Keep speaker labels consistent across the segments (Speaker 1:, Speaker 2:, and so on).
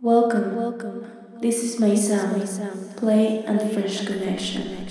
Speaker 1: Welcome, welcome. This is my sound, play and fresh connection.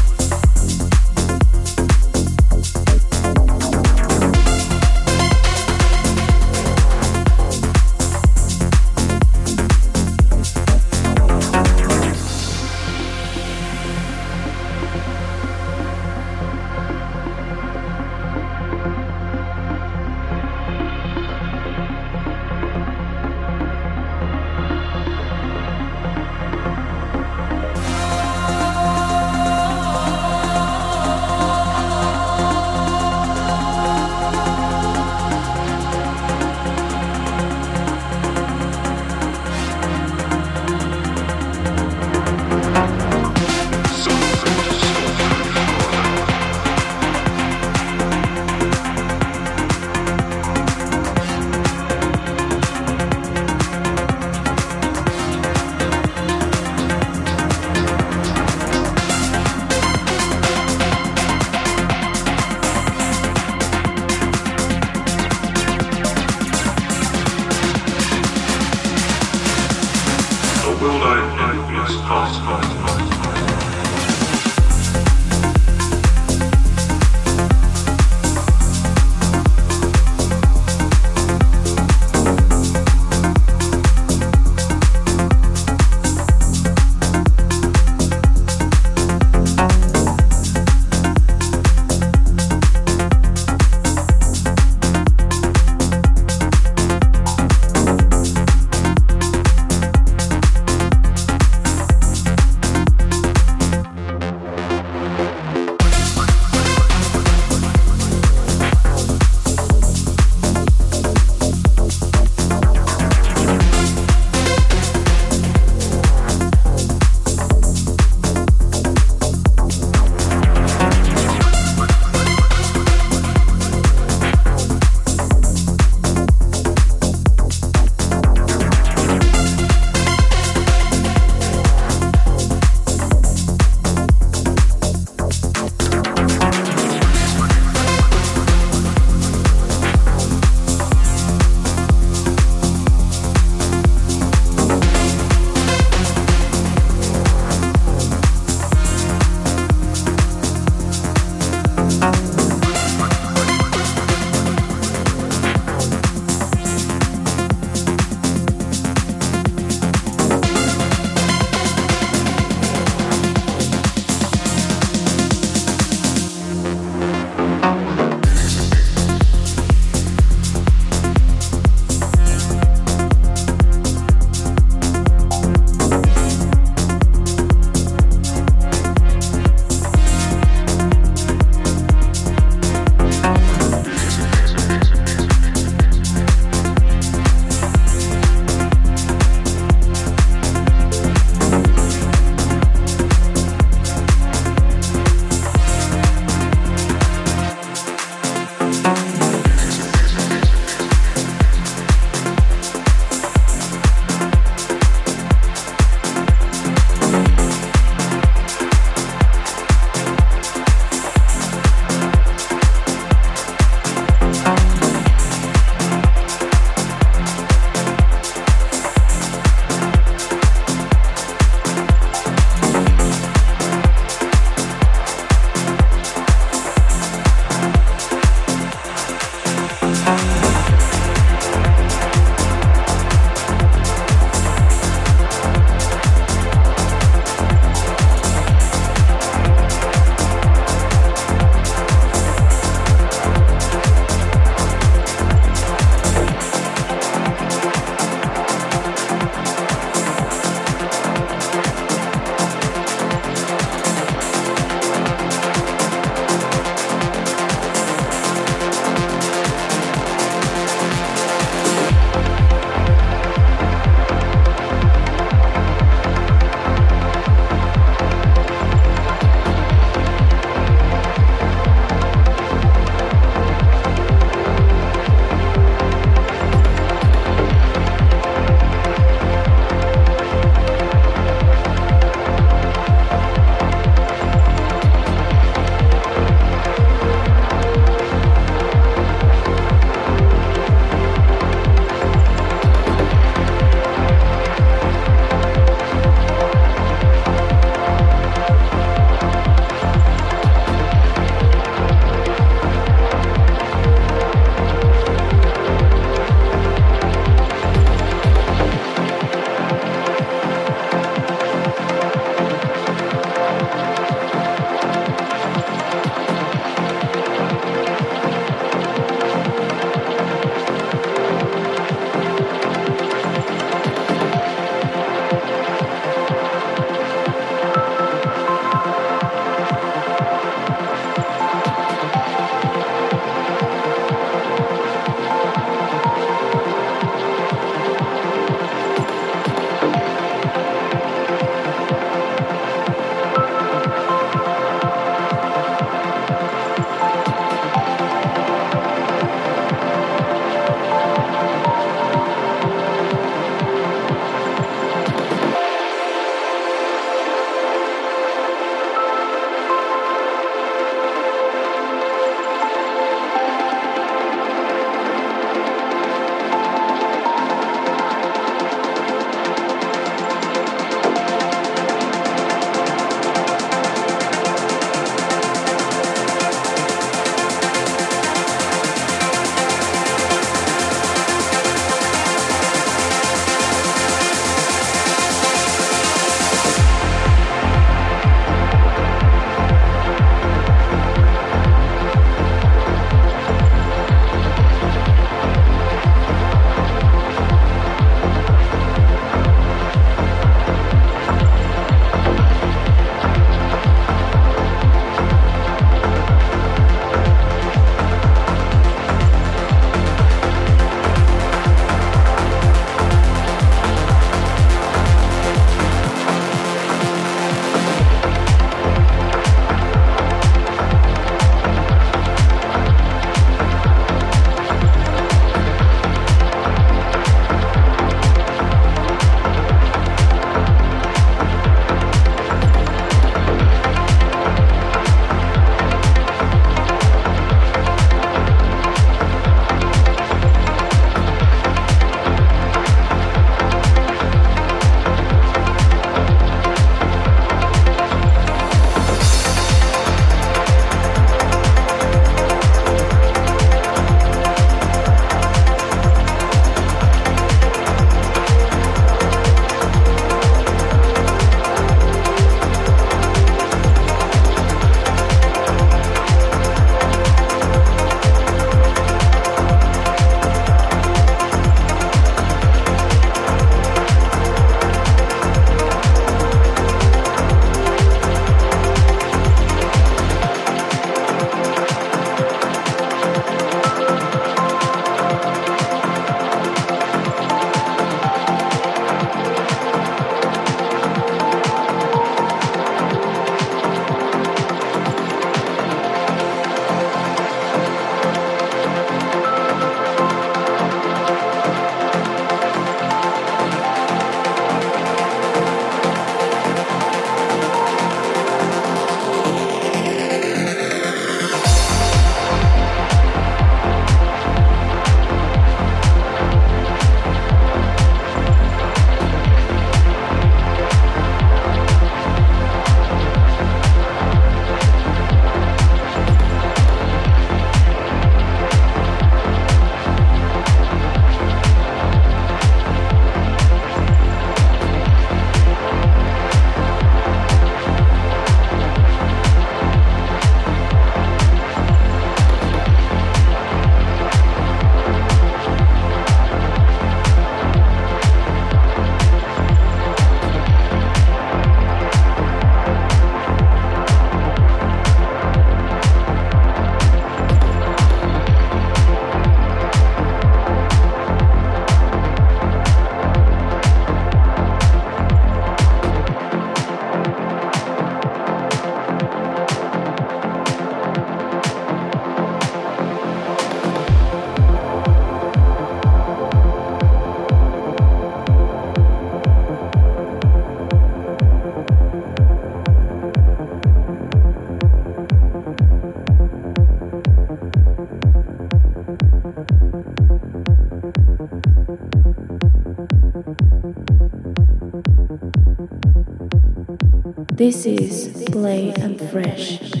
Speaker 1: This is Play and Fresh.